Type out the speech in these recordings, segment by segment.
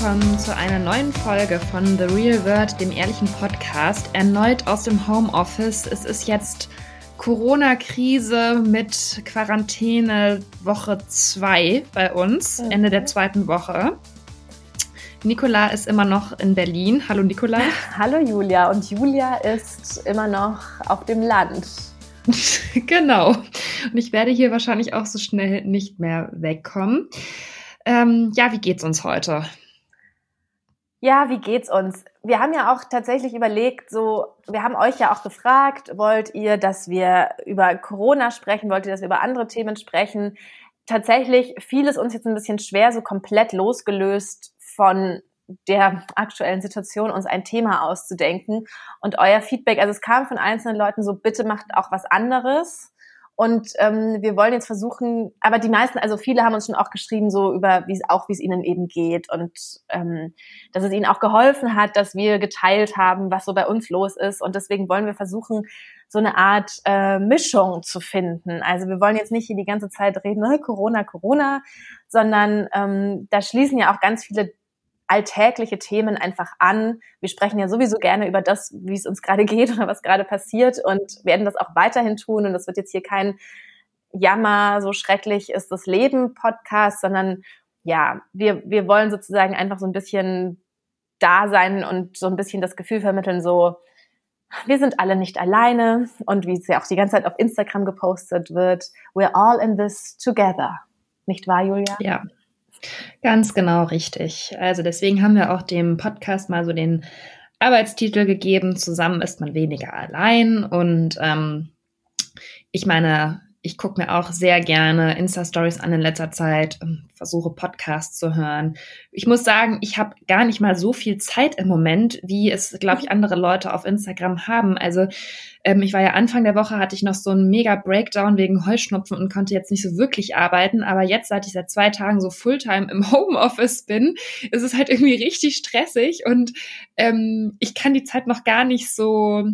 willkommen zu einer neuen Folge von The Real World, dem ehrlichen Podcast. Erneut aus dem Homeoffice. Es ist jetzt Corona-Krise mit Quarantäne Woche 2 bei uns, mhm. Ende der zweiten Woche. Nicola ist immer noch in Berlin. Hallo Nicola. Hallo Julia. Und Julia ist immer noch auf dem Land. genau. Und ich werde hier wahrscheinlich auch so schnell nicht mehr wegkommen. Ähm, ja, wie geht's uns heute? Ja, wie geht's uns? Wir haben ja auch tatsächlich überlegt, so, wir haben euch ja auch gefragt, wollt ihr, dass wir über Corona sprechen, wollt ihr, dass wir über andere Themen sprechen? Tatsächlich fiel es uns jetzt ein bisschen schwer, so komplett losgelöst von der aktuellen Situation uns ein Thema auszudenken. Und euer Feedback, also es kam von einzelnen Leuten so, bitte macht auch was anderes. Und ähm, wir wollen jetzt versuchen, aber die meisten, also viele haben uns schon auch geschrieben, so über wie es auch, wie es ihnen eben geht und ähm, dass es ihnen auch geholfen hat, dass wir geteilt haben, was so bei uns los ist. Und deswegen wollen wir versuchen, so eine Art äh, Mischung zu finden. Also wir wollen jetzt nicht hier die ganze Zeit reden, ne, Corona, Corona, sondern ähm, da schließen ja auch ganz viele alltägliche Themen einfach an. Wir sprechen ja sowieso gerne über das, wie es uns gerade geht oder was gerade passiert und werden das auch weiterhin tun. Und das wird jetzt hier kein Jammer, so schrecklich ist das Leben Podcast, sondern ja, wir, wir wollen sozusagen einfach so ein bisschen da sein und so ein bisschen das Gefühl vermitteln, so, wir sind alle nicht alleine und wie es ja auch die ganze Zeit auf Instagram gepostet wird, we're all in this together. Nicht wahr, Julia? Ja, Ganz genau richtig. Also deswegen haben wir auch dem Podcast mal so den Arbeitstitel gegeben, zusammen ist man weniger allein. Und ähm, ich meine, ich gucke mir auch sehr gerne Insta-Stories an in letzter Zeit, ähm, versuche Podcasts zu hören. Ich muss sagen, ich habe gar nicht mal so viel Zeit im Moment, wie es, glaube ich, andere Leute auf Instagram haben. Also ähm, ich war ja Anfang der Woche, hatte ich noch so einen mega Breakdown wegen Heuschnupfen und konnte jetzt nicht so wirklich arbeiten. Aber jetzt, seit ich seit zwei Tagen so Fulltime im Homeoffice bin, ist es halt irgendwie richtig stressig und ähm, ich kann die Zeit noch gar nicht so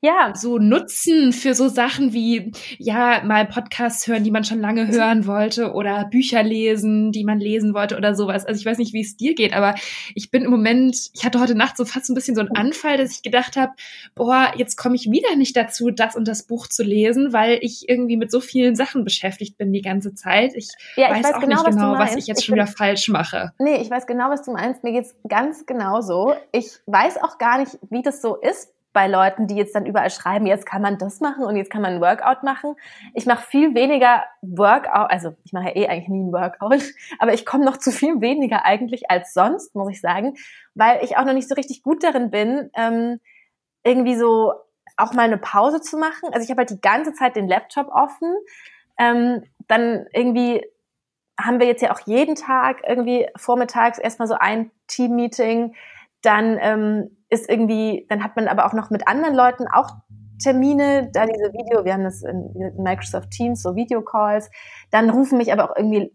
ja. so nutzen für so Sachen wie, ja, mal Podcasts hören, die man schon lange hören wollte oder Bücher lesen, die man lesen wollte oder sowas. Also ich weiß nicht, wie es dir geht, aber ich bin im Moment, ich hatte heute Nacht so fast ein bisschen so einen Anfall, dass ich gedacht habe, boah, jetzt komme ich wieder nicht dazu, das und das Buch zu lesen, weil ich irgendwie mit so vielen Sachen beschäftigt bin die ganze Zeit. Ich, ja, ich weiß, weiß, auch genau, nicht genau, was, was ich jetzt ich schon wieder falsch mache. Nee, ich weiß genau, was du meinst. Mir geht's ganz genauso. Ich weiß auch gar nicht, wie das so ist bei Leuten, die jetzt dann überall schreiben, jetzt kann man das machen und jetzt kann man ein Workout machen. Ich mache viel weniger Workout, also ich mache ja eh eigentlich nie ein Workout, aber ich komme noch zu viel weniger eigentlich als sonst, muss ich sagen, weil ich auch noch nicht so richtig gut darin bin, ähm, irgendwie so auch mal eine Pause zu machen. Also ich habe halt die ganze Zeit den Laptop offen. Ähm, dann irgendwie haben wir jetzt ja auch jeden Tag irgendwie vormittags erstmal so ein Team-Meeting. Dann ähm, ist irgendwie, dann hat man aber auch noch mit anderen Leuten auch Termine, da diese Video, wir haben das in Microsoft Teams, so Videocalls, dann rufen mich aber auch irgendwie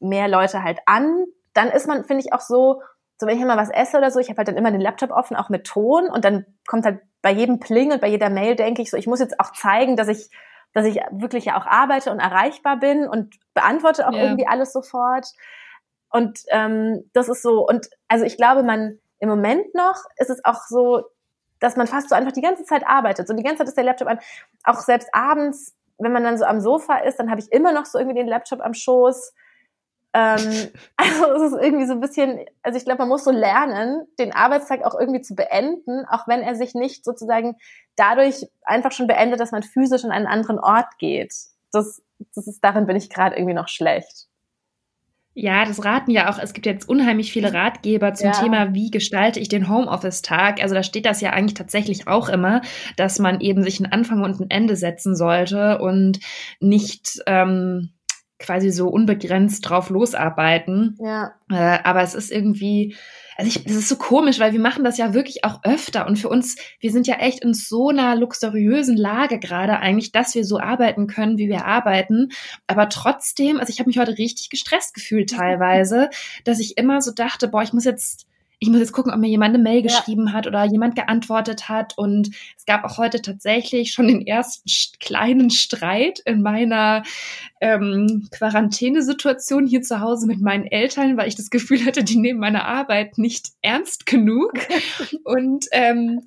mehr Leute halt an. Dann ist man, finde ich, auch so, so wenn ich immer was esse oder so, ich habe halt dann immer den Laptop offen, auch mit Ton und dann kommt halt bei jedem Pling und bei jeder Mail denke ich so, ich muss jetzt auch zeigen, dass ich, dass ich wirklich ja auch arbeite und erreichbar bin und beantworte auch ja. irgendwie alles sofort. Und ähm, das ist so, und also ich glaube, man, im Moment noch ist es auch so, dass man fast so einfach die ganze Zeit arbeitet. So die ganze Zeit ist der Laptop an. Auch selbst abends, wenn man dann so am Sofa ist, dann habe ich immer noch so irgendwie den Laptop am Schoß. Ähm, also es ist irgendwie so ein bisschen, also ich glaube, man muss so lernen, den Arbeitstag auch irgendwie zu beenden, auch wenn er sich nicht sozusagen dadurch einfach schon beendet, dass man physisch an einen anderen Ort geht. Das, das ist, darin bin ich gerade irgendwie noch schlecht. Ja, das raten ja auch, es gibt jetzt unheimlich viele Ratgeber zum ja. Thema, wie gestalte ich den Homeoffice-Tag. Also da steht das ja eigentlich tatsächlich auch immer, dass man eben sich einen Anfang und ein Ende setzen sollte und nicht ähm, quasi so unbegrenzt drauf losarbeiten. Ja. Äh, aber es ist irgendwie, also ich, das ist so komisch, weil wir machen das ja wirklich auch öfter und für uns, wir sind ja echt in so einer luxuriösen Lage gerade eigentlich, dass wir so arbeiten können, wie wir arbeiten. Aber trotzdem, also ich habe mich heute richtig gestresst gefühlt teilweise, dass ich immer so dachte, boah, ich muss jetzt ich muss jetzt gucken, ob mir jemand eine Mail geschrieben ja. hat oder jemand geantwortet hat. Und es gab auch heute tatsächlich schon den ersten kleinen Streit in meiner ähm, Quarantänesituation hier zu Hause mit meinen Eltern, weil ich das Gefühl hatte, die nehmen meine Arbeit nicht ernst genug. Und ähm,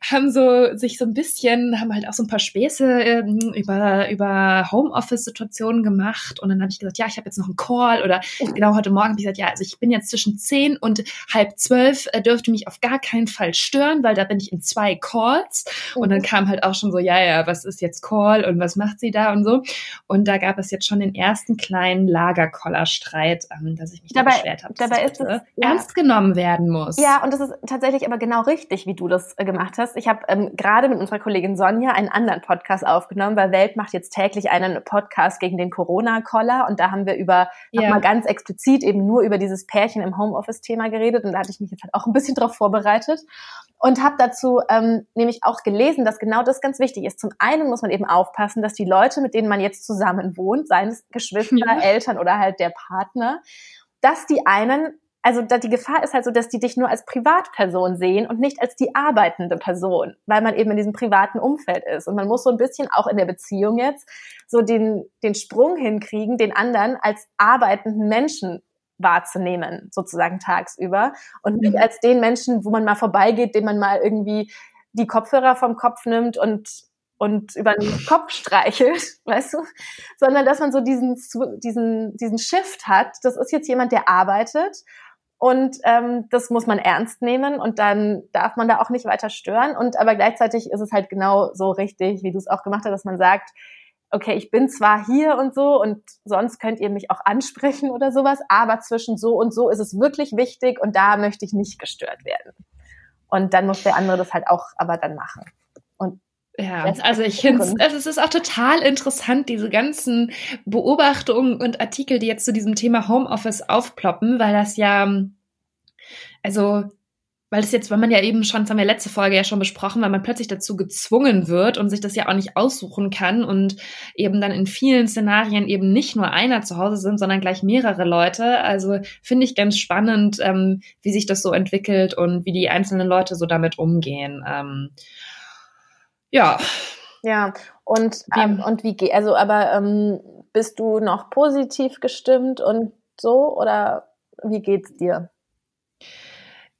haben so sich so ein bisschen, haben halt auch so ein paar Späße ähm, über, über Homeoffice-Situationen gemacht. Und dann habe ich gesagt, ja, ich habe jetzt noch einen Call oder genau heute Morgen habe ich gesagt, ja, also ich bin jetzt zwischen zehn und halb zwölf, äh, dürfte mich auf gar keinen Fall stören, weil da bin ich in zwei Calls. Und dann kam halt auch schon so, ja, ja, was ist jetzt Call und was macht sie da und so. Und da gab es jetzt schon den ersten kleinen Lagerkollerstreit, ähm, dass ich mich dabei, da beschwert habe, dabei ist es, ja. ernst genommen werden muss. Ja, und das ist tatsächlich aber genau richtig, wie du das äh, gemacht hast. Ich habe ähm, gerade mit unserer Kollegin Sonja einen anderen Podcast aufgenommen, weil Welt macht jetzt täglich einen Podcast gegen den Corona-Koller und da haben wir über ja. nochmal ganz explizit eben nur über dieses Pärchen im Homeoffice-Thema geredet und da hatte ich mich jetzt halt auch ein bisschen drauf vorbereitet und habe dazu ähm, nämlich auch gelesen, dass genau das ganz wichtig ist. Zum einen muss man eben aufpassen, dass die Leute, mit denen man jetzt zusammen wohnt, seien es Geschwister, ja. Eltern oder halt der Partner, dass die einen also da die Gefahr ist halt so, dass die dich nur als Privatperson sehen und nicht als die arbeitende Person, weil man eben in diesem privaten Umfeld ist. Und man muss so ein bisschen auch in der Beziehung jetzt so den, den Sprung hinkriegen, den anderen als arbeitenden Menschen wahrzunehmen, sozusagen tagsüber und nicht mhm. als den Menschen, wo man mal vorbeigeht, dem man mal irgendwie die Kopfhörer vom Kopf nimmt und und über den Kopf streichelt, weißt du, sondern dass man so diesen diesen diesen Shift hat. Das ist jetzt jemand, der arbeitet und ähm, das muss man ernst nehmen und dann darf man da auch nicht weiter stören. Und aber gleichzeitig ist es halt genau so richtig, wie du es auch gemacht hast, dass man sagt, okay, ich bin zwar hier und so und sonst könnt ihr mich auch ansprechen oder sowas, aber zwischen so und so ist es wirklich wichtig und da möchte ich nicht gestört werden. Und dann muss der andere das halt auch aber dann machen. Ja, also ich finde also es ist auch total interessant, diese ganzen Beobachtungen und Artikel, die jetzt zu diesem Thema Homeoffice aufploppen, weil das ja, also weil es jetzt, weil man ja eben schon, das haben wir letzte Folge ja schon besprochen, weil man plötzlich dazu gezwungen wird und sich das ja auch nicht aussuchen kann und eben dann in vielen Szenarien eben nicht nur einer zu Hause sind, sondern gleich mehrere Leute. Also finde ich ganz spannend, ähm, wie sich das so entwickelt und wie die einzelnen Leute so damit umgehen. Ähm, ja. Ja, und, ähm, und wie geht, also aber ähm, bist du noch positiv gestimmt und so oder wie geht's dir?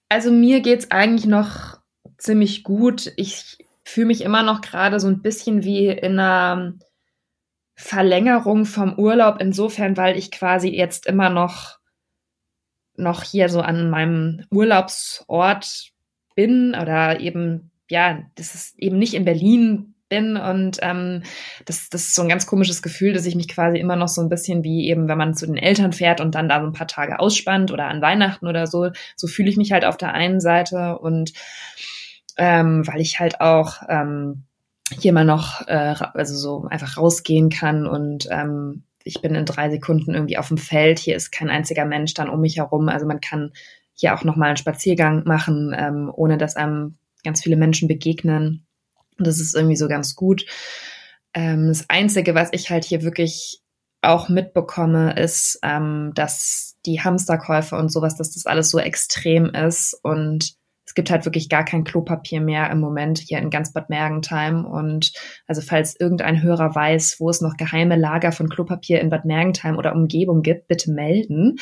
Also mir geht's eigentlich noch ziemlich gut. Ich fühle mich immer noch gerade so ein bisschen wie in einer Verlängerung vom Urlaub insofern, weil ich quasi jetzt immer noch noch hier so an meinem Urlaubsort bin oder eben ja, das ist eben nicht in Berlin bin und ähm, das, das ist so ein ganz komisches Gefühl, dass ich mich quasi immer noch so ein bisschen wie eben, wenn man zu den Eltern fährt und dann da so ein paar Tage ausspannt oder an Weihnachten oder so, so fühle ich mich halt auf der einen Seite und ähm, weil ich halt auch ähm, hier mal noch äh, also so einfach rausgehen kann und ähm, ich bin in drei Sekunden irgendwie auf dem Feld, hier ist kein einziger Mensch dann um mich herum, also man kann hier auch noch mal einen Spaziergang machen, ähm, ohne dass einem ganz viele Menschen begegnen und das ist irgendwie so ganz gut. Ähm, das Einzige, was ich halt hier wirklich auch mitbekomme, ist, ähm, dass die Hamsterkäufe und sowas, dass das alles so extrem ist und es gibt halt wirklich gar kein Klopapier mehr im Moment hier in ganz Bad Mergentheim. Und also falls irgendein Hörer weiß, wo es noch geheime Lager von Klopapier in Bad Mergentheim oder Umgebung gibt, bitte melden.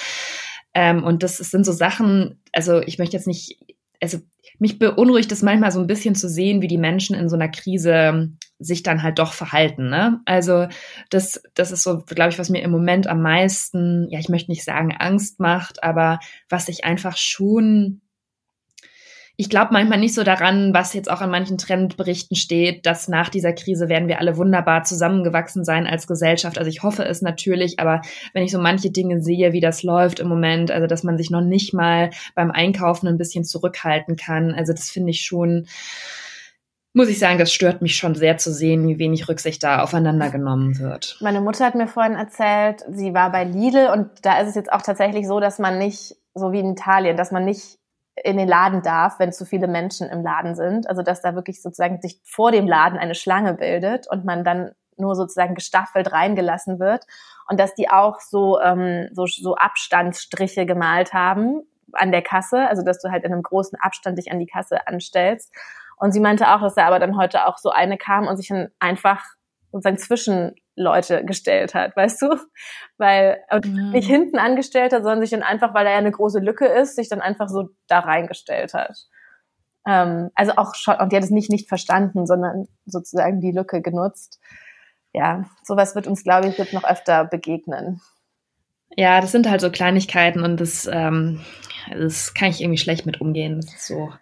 Ähm, und das, das sind so Sachen, also ich möchte jetzt nicht, also mich beunruhigt es manchmal so ein bisschen zu sehen, wie die Menschen in so einer Krise sich dann halt doch verhalten. Ne? Also das, das ist so, glaube ich, was mir im Moment am meisten, ja, ich möchte nicht sagen Angst macht, aber was ich einfach schon ich glaube manchmal nicht so daran, was jetzt auch in manchen Trendberichten steht, dass nach dieser Krise werden wir alle wunderbar zusammengewachsen sein als Gesellschaft. Also ich hoffe es natürlich, aber wenn ich so manche Dinge sehe, wie das läuft im Moment, also dass man sich noch nicht mal beim Einkaufen ein bisschen zurückhalten kann, also das finde ich schon, muss ich sagen, das stört mich schon sehr zu sehen, wie wenig Rücksicht da aufeinander genommen wird. Meine Mutter hat mir vorhin erzählt, sie war bei Lidl und da ist es jetzt auch tatsächlich so, dass man nicht, so wie in Italien, dass man nicht in den Laden darf, wenn zu viele Menschen im Laden sind. Also dass da wirklich sozusagen sich vor dem Laden eine Schlange bildet und man dann nur sozusagen gestaffelt reingelassen wird und dass die auch so ähm, so, so Abstandsstriche gemalt haben an der Kasse, also dass du halt in einem großen Abstand dich an die Kasse anstellst. Und sie meinte auch, dass da aber dann heute auch so eine kam und sich dann einfach sozusagen zwischen Leute gestellt hat, weißt du? Weil und mhm. nicht hinten angestellt hat, sondern sich dann einfach, weil da ja eine große Lücke ist, sich dann einfach so da reingestellt hat. Ähm, also auch schon, und die hat es nicht nicht verstanden, sondern sozusagen die Lücke genutzt. Ja, sowas wird uns, glaube ich, jetzt noch öfter begegnen. Ja, das sind halt so Kleinigkeiten und das, ähm, das kann ich irgendwie schlecht mit umgehen. Das ist so,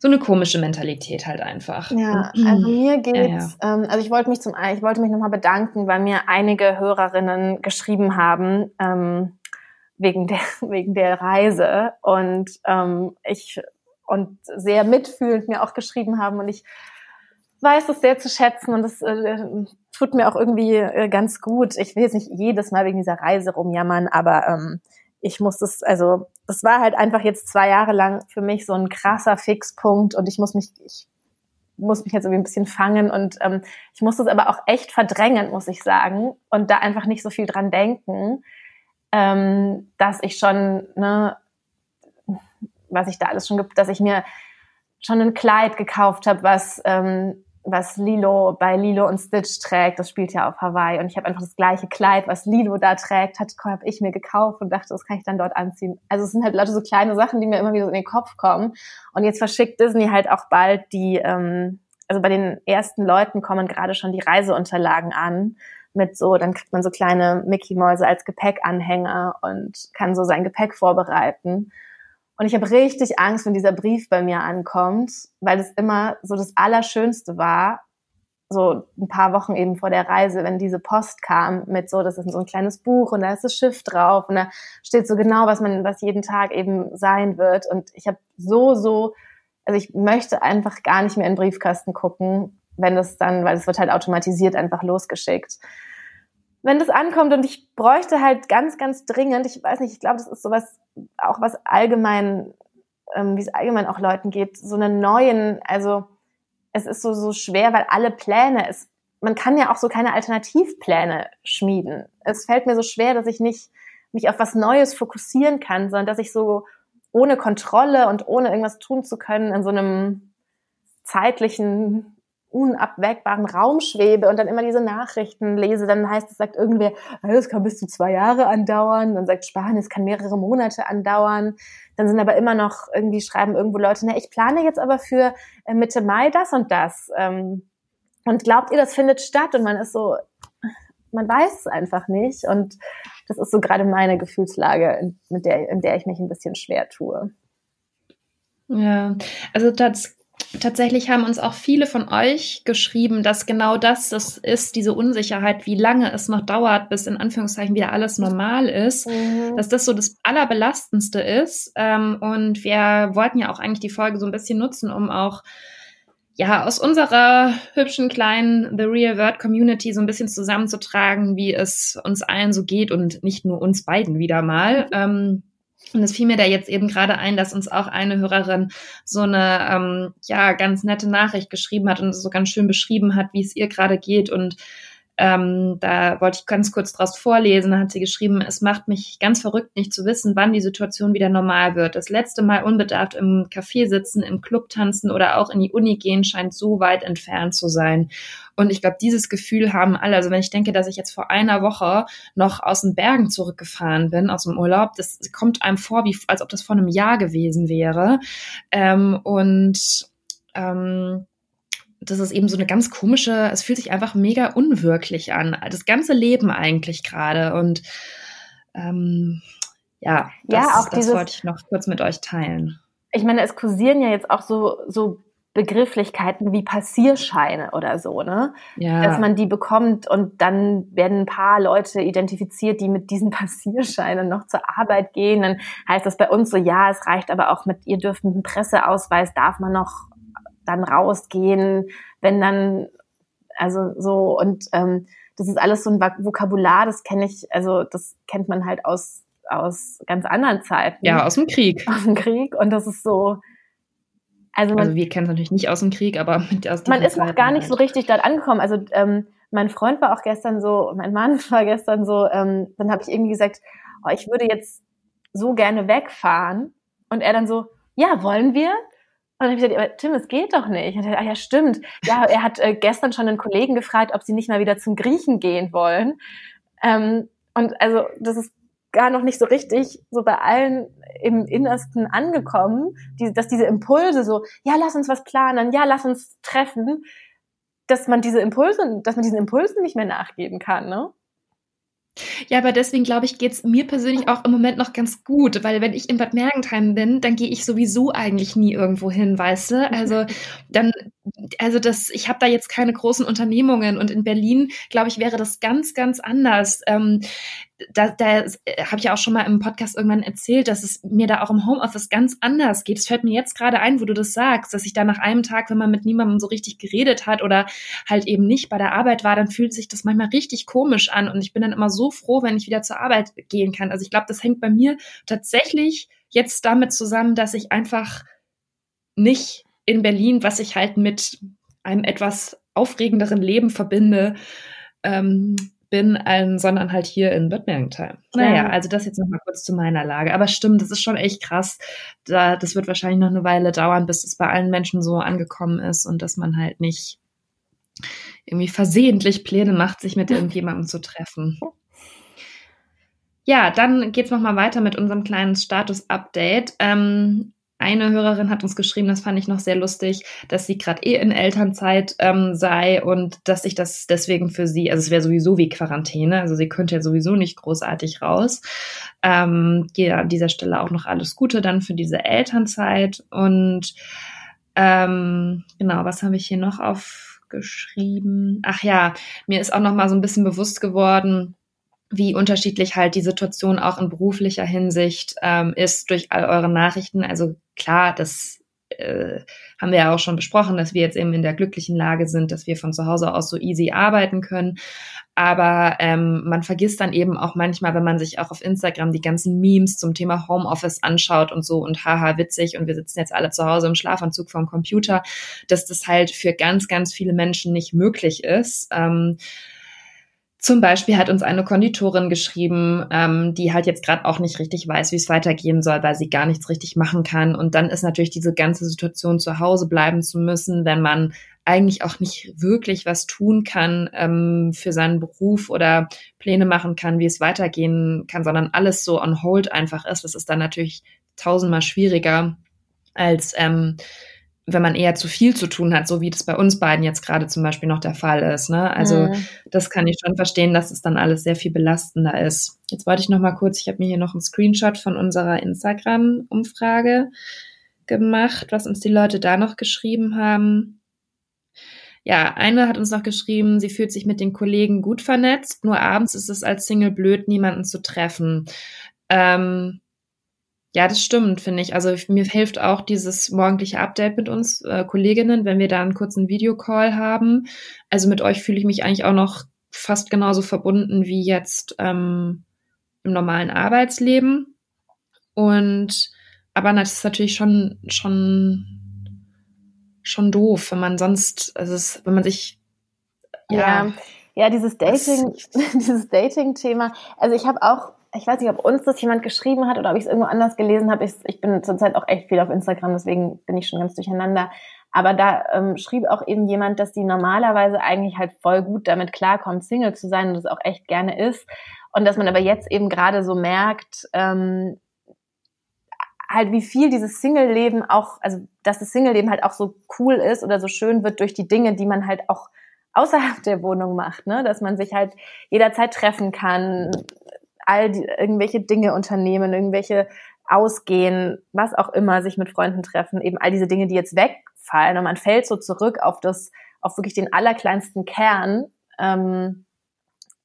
so eine komische Mentalität halt einfach. Ja, also mir geht's, ja, ja. Ähm, also ich wollte mich zum ich wollte mich nochmal bedanken, weil mir einige Hörerinnen geschrieben haben, ähm, wegen der, wegen der Reise und ähm, ich und sehr mitfühlend mir auch geschrieben haben und ich weiß es sehr zu schätzen und es äh, tut mir auch irgendwie äh, ganz gut. Ich will jetzt nicht jedes Mal wegen dieser Reise rumjammern, aber ähm, ich muss das, also das war halt einfach jetzt zwei Jahre lang für mich so ein krasser Fixpunkt und ich muss mich, ich muss mich jetzt irgendwie ein bisschen fangen und ähm, ich muss das aber auch echt verdrängen, muss ich sagen, und da einfach nicht so viel dran denken, ähm, dass ich schon, ne, was ich da alles schon gibt, dass ich mir schon ein Kleid gekauft habe, was ähm, was Lilo bei Lilo und Stitch trägt. Das spielt ja auf Hawaii. Und ich habe einfach das gleiche Kleid, was Lilo da trägt, habe ich mir gekauft und dachte, das kann ich dann dort anziehen. Also es sind halt Leute so kleine Sachen, die mir immer wieder so in den Kopf kommen. Und jetzt verschickt Disney halt auch bald die, ähm, also bei den ersten Leuten kommen gerade schon die Reiseunterlagen an mit so, dann kriegt man so kleine Mickey-Mäuse als Gepäckanhänger und kann so sein Gepäck vorbereiten. Und ich habe richtig Angst, wenn dieser Brief bei mir ankommt, weil es immer so das Allerschönste war, so ein paar Wochen eben vor der Reise, wenn diese Post kam mit so, das ist so ein kleines Buch und da ist das Schiff drauf und da steht so genau, was man, was jeden Tag eben sein wird. Und ich habe so, so, also ich möchte einfach gar nicht mehr in den Briefkasten gucken, wenn das dann, weil es wird halt automatisiert einfach losgeschickt wenn das ankommt und ich bräuchte halt ganz, ganz dringend, ich weiß nicht, ich glaube, das ist sowas, auch was allgemein, ähm, wie es allgemein auch Leuten geht, so einen neuen, also es ist so, so schwer, weil alle Pläne, es, man kann ja auch so keine Alternativpläne schmieden. Es fällt mir so schwer, dass ich nicht mich auf was Neues fokussieren kann, sondern dass ich so ohne Kontrolle und ohne irgendwas tun zu können in so einem zeitlichen unabwegbaren Raum schwebe und dann immer diese Nachrichten lese, dann heißt es, sagt irgendwer, es kann bis zu zwei Jahre andauern, dann sagt Spanien, es kann mehrere Monate andauern, dann sind aber immer noch irgendwie schreiben irgendwo Leute, na, ich plane jetzt aber für äh, Mitte Mai das und das. Ähm, und glaubt ihr, das findet statt? Und man ist so, man weiß es einfach nicht. Und das ist so gerade meine Gefühlslage, mit der, in der ich mich ein bisschen schwer tue. Ja, also das Tatsächlich haben uns auch viele von euch geschrieben, dass genau das das ist, diese Unsicherheit, wie lange es noch dauert, bis in Anführungszeichen wieder alles normal ist, mhm. dass das so das Allerbelastendste ist. Ähm, und wir wollten ja auch eigentlich die Folge so ein bisschen nutzen, um auch ja, aus unserer hübschen kleinen The Real World Community so ein bisschen zusammenzutragen, wie es uns allen so geht und nicht nur uns beiden wieder mal. Mhm. Ähm, und es fiel mir da jetzt eben gerade ein, dass uns auch eine Hörerin so eine ähm, ja ganz nette Nachricht geschrieben hat und so ganz schön beschrieben hat, wie es ihr gerade geht und ähm, da wollte ich ganz kurz draus vorlesen. Da hat sie geschrieben, es macht mich ganz verrückt, nicht zu wissen, wann die Situation wieder normal wird. Das letzte Mal unbedarft im Café sitzen, im Club tanzen oder auch in die Uni gehen, scheint so weit entfernt zu sein. Und ich glaube, dieses Gefühl haben alle. Also wenn ich denke, dass ich jetzt vor einer Woche noch aus den Bergen zurückgefahren bin, aus dem Urlaub, das kommt einem vor, wie als ob das vor einem Jahr gewesen wäre. Ähm, und ähm, das ist eben so eine ganz komische, es fühlt sich einfach mega unwirklich an. Das ganze Leben eigentlich gerade. Und ähm, ja, das, ja, auch das dieses, wollte ich noch kurz mit euch teilen. Ich meine, es kursieren ja jetzt auch so, so Begrifflichkeiten wie Passierscheine oder so, ne? Ja. Dass man die bekommt und dann werden ein paar Leute identifiziert, die mit diesen Passierscheinen noch zur Arbeit gehen. Dann heißt das bei uns so, ja, es reicht aber auch mit, ihr dürft mit einem Presseausweis, darf man noch dann rausgehen, wenn dann, also so, und ähm, das ist alles so ein Vokabular, das kenne ich, also das kennt man halt aus, aus ganz anderen Zeiten. Ja, aus dem Krieg. Aus dem Krieg. Und das ist so, also, man, also wir kennen es natürlich nicht aus dem Krieg, aber mit aus Man ist noch gar nicht halt. so richtig dort angekommen. Also ähm, mein Freund war auch gestern so, mein Mann war gestern so, ähm, dann habe ich irgendwie gesagt, oh, ich würde jetzt so gerne wegfahren Und er dann so, ja, wollen wir? Und dann habe ich gesagt, aber Tim, es geht doch nicht. Und er, ah ja, stimmt. Ja, er hat äh, gestern schon einen Kollegen gefragt, ob sie nicht mal wieder zum Griechen gehen wollen. Ähm, und also das ist gar noch nicht so richtig so bei allen im Innersten angekommen, die, dass diese Impulse so, ja, lass uns was planen, ja, lass uns treffen, dass man diese Impulse, dass man diesen Impulsen nicht mehr nachgeben kann, ne? Ja, aber deswegen glaube ich, geht's mir persönlich auch im Moment noch ganz gut, weil wenn ich in Bad Mergentheim bin, dann gehe ich sowieso eigentlich nie irgendwo hin, weißt du? Also dann, also das, ich habe da jetzt keine großen Unternehmungen und in Berlin, glaube ich, wäre das ganz, ganz anders. Ähm, da, da habe ich ja auch schon mal im Podcast irgendwann erzählt, dass es mir da auch im Homeoffice ganz anders geht. Es fällt mir jetzt gerade ein, wo du das sagst, dass ich da nach einem Tag, wenn man mit niemandem so richtig geredet hat oder halt eben nicht bei der Arbeit war, dann fühlt sich das manchmal richtig komisch an und ich bin dann immer so froh, wenn ich wieder zur Arbeit gehen kann. Also ich glaube, das hängt bei mir tatsächlich jetzt damit zusammen, dass ich einfach nicht in Berlin, was ich halt mit einem etwas aufregenderen Leben verbinde, ähm, bin, ähm, sondern halt hier in Bad Mergentheim. Naja, also das jetzt nochmal kurz zu meiner Lage. Aber stimmt, das ist schon echt krass. Da, das wird wahrscheinlich noch eine Weile dauern, bis es bei allen Menschen so angekommen ist und dass man halt nicht irgendwie versehentlich Pläne macht, sich mit irgendjemandem zu treffen. Ja, dann geht's nochmal weiter mit unserem kleinen Status-Update. Ähm, eine Hörerin hat uns geschrieben, das fand ich noch sehr lustig, dass sie gerade eh in Elternzeit ähm, sei und dass sich das deswegen für sie, also es wäre sowieso wie Quarantäne, also sie könnte ja sowieso nicht großartig raus. Ähm, ja, an dieser Stelle auch noch alles Gute dann für diese Elternzeit und ähm, genau, was habe ich hier noch aufgeschrieben? Ach ja, mir ist auch noch mal so ein bisschen bewusst geworden, wie unterschiedlich halt die Situation auch in beruflicher Hinsicht ähm, ist durch all eure Nachrichten. Also klar, das äh, haben wir ja auch schon besprochen, dass wir jetzt eben in der glücklichen Lage sind, dass wir von zu Hause aus so easy arbeiten können. Aber ähm, man vergisst dann eben auch manchmal, wenn man sich auch auf Instagram die ganzen Memes zum Thema Homeoffice anschaut und so und haha witzig und wir sitzen jetzt alle zu Hause im Schlafanzug vorm Computer, dass das halt für ganz, ganz viele Menschen nicht möglich ist. Ähm, zum Beispiel hat uns eine Konditorin geschrieben, ähm, die halt jetzt gerade auch nicht richtig weiß, wie es weitergehen soll, weil sie gar nichts richtig machen kann. Und dann ist natürlich diese ganze Situation zu Hause bleiben zu müssen, wenn man eigentlich auch nicht wirklich was tun kann ähm, für seinen Beruf oder Pläne machen kann, wie es weitergehen kann, sondern alles so on hold einfach ist. Das ist dann natürlich tausendmal schwieriger als ähm, wenn man eher zu viel zu tun hat, so wie das bei uns beiden jetzt gerade zum Beispiel noch der Fall ist. Ne? Also mhm. das kann ich schon verstehen, dass es dann alles sehr viel belastender ist. Jetzt wollte ich noch mal kurz, ich habe mir hier noch einen Screenshot von unserer Instagram-Umfrage gemacht, was uns die Leute da noch geschrieben haben. Ja, eine hat uns noch geschrieben, sie fühlt sich mit den Kollegen gut vernetzt, nur abends ist es als Single blöd, niemanden zu treffen. Ähm, ja, das stimmt, finde ich. Also mir hilft auch dieses morgendliche Update mit uns äh, Kolleginnen, wenn wir da einen kurzen Videocall haben. Also mit euch fühle ich mich eigentlich auch noch fast genauso verbunden wie jetzt ähm, im normalen Arbeitsleben. Und aber das ist natürlich schon schon schon doof, wenn man sonst, also es, wenn man sich ja, ja, ja dieses Dating, dieses Dating-Thema. Also ich habe auch ich weiß nicht, ob uns das jemand geschrieben hat oder ob ich es irgendwo anders gelesen habe. Ich, ich bin zurzeit auch echt viel auf Instagram, deswegen bin ich schon ganz durcheinander. Aber da ähm, schrieb auch eben jemand, dass die normalerweise eigentlich halt voll gut damit klarkommt, Single zu sein und das auch echt gerne ist. Und dass man aber jetzt eben gerade so merkt, ähm, halt wie viel dieses Single-Leben auch, also dass das Single-Leben halt auch so cool ist oder so schön wird durch die Dinge, die man halt auch außerhalb der Wohnung macht, ne? Dass man sich halt jederzeit treffen kann, all die, irgendwelche Dinge unternehmen, irgendwelche ausgehen, was auch immer, sich mit Freunden treffen, eben all diese Dinge, die jetzt wegfallen und man fällt so zurück auf das, auf wirklich den allerkleinsten Kern. Ähm,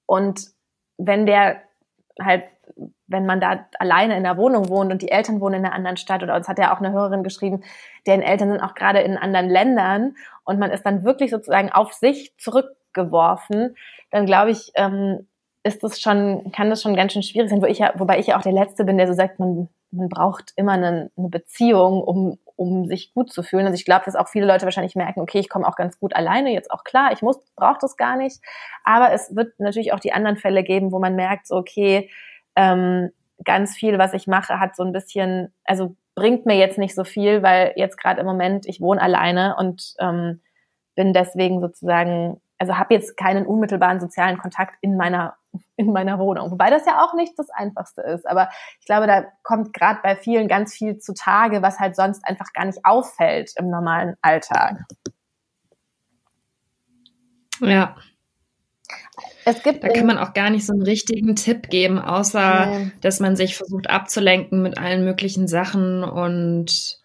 und wenn der halt, wenn man da alleine in der Wohnung wohnt und die Eltern wohnen in einer anderen Stadt oder uns hat ja auch eine Hörerin geschrieben, deren Eltern sind auch gerade in anderen Ländern und man ist dann wirklich sozusagen auf sich zurückgeworfen, dann glaube ich, ähm, ist das schon, kann das schon ganz schön schwierig sein, wo ich ja, wobei ich ja auch der Letzte bin, der so sagt, man, man braucht immer eine, eine Beziehung, um, um sich gut zu fühlen. Also ich glaube, dass auch viele Leute wahrscheinlich merken, okay, ich komme auch ganz gut alleine, jetzt auch klar, ich muss, brauche das gar nicht. Aber es wird natürlich auch die anderen Fälle geben, wo man merkt, so, okay, ähm, ganz viel, was ich mache, hat so ein bisschen, also bringt mir jetzt nicht so viel, weil jetzt gerade im Moment ich wohne alleine und ähm, bin deswegen sozusagen, also habe jetzt keinen unmittelbaren sozialen Kontakt in meiner in meiner Wohnung. Wobei das ja auch nicht das Einfachste ist. Aber ich glaube, da kommt gerade bei vielen ganz viel zutage, was halt sonst einfach gar nicht auffällt im normalen Alltag. Ja. Es gibt da kann man auch gar nicht so einen richtigen Tipp geben, außer nee. dass man sich versucht abzulenken mit allen möglichen Sachen und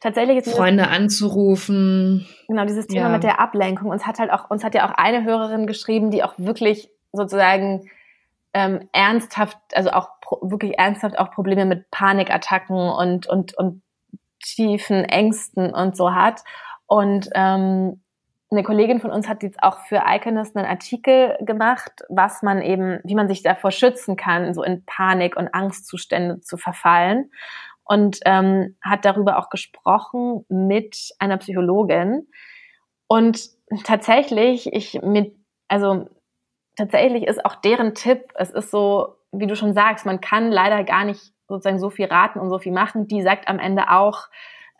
tatsächlich ist Freunde dieses, anzurufen. Genau, dieses Thema ja. mit der Ablenkung. Uns hat halt auch, uns hat ja auch eine Hörerin geschrieben, die auch wirklich sozusagen ähm, ernsthaft, also auch wirklich ernsthaft auch Probleme mit Panikattacken und, und, und tiefen Ängsten und so hat. Und ähm, eine Kollegin von uns hat jetzt auch für Iconist einen Artikel gemacht, was man eben, wie man sich davor schützen kann, so in Panik und Angstzustände zu verfallen. Und ähm, hat darüber auch gesprochen mit einer Psychologin. Und tatsächlich, ich mit, also tatsächlich ist auch deren Tipp, es ist so, wie du schon sagst, man kann leider gar nicht sozusagen so viel raten und so viel machen. Die sagt am Ende auch,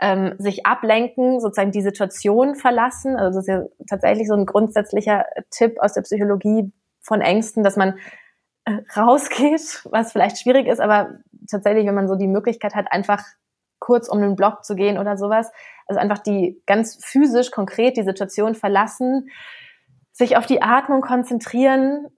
ähm, sich ablenken, sozusagen die Situation verlassen. Also das ist ja tatsächlich so ein grundsätzlicher Tipp aus der Psychologie von Ängsten, dass man rausgeht, was vielleicht schwierig ist, aber tatsächlich, wenn man so die Möglichkeit hat, einfach kurz um den Block zu gehen oder sowas, also einfach die ganz physisch konkret die Situation verlassen, sich auf die Atmung konzentrieren,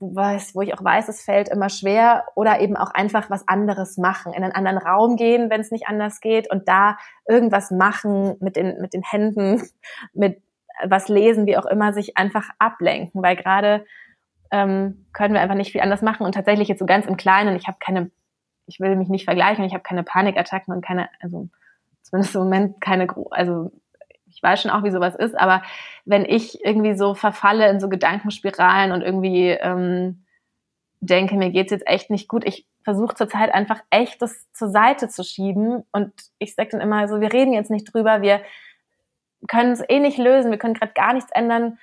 wo ich auch weiß, es fällt immer schwer, oder eben auch einfach was anderes machen, in einen anderen Raum gehen, wenn es nicht anders geht, und da irgendwas machen mit den, mit den Händen, mit was lesen, wie auch immer, sich einfach ablenken, weil gerade ähm, können wir einfach nicht viel anders machen und tatsächlich jetzt so ganz im Kleinen, ich habe keine, ich will mich nicht vergleichen, ich habe keine Panikattacken und keine, also zumindest im Moment keine, also ich weiß schon auch, wie sowas ist, aber wenn ich irgendwie so verfalle in so Gedankenspiralen und irgendwie ähm, denke, mir geht's jetzt echt nicht gut, ich versuche zurzeit einfach echt das zur Seite zu schieben und ich sage dann immer so, wir reden jetzt nicht drüber, wir können es eh nicht lösen, wir können gerade gar nichts ändern.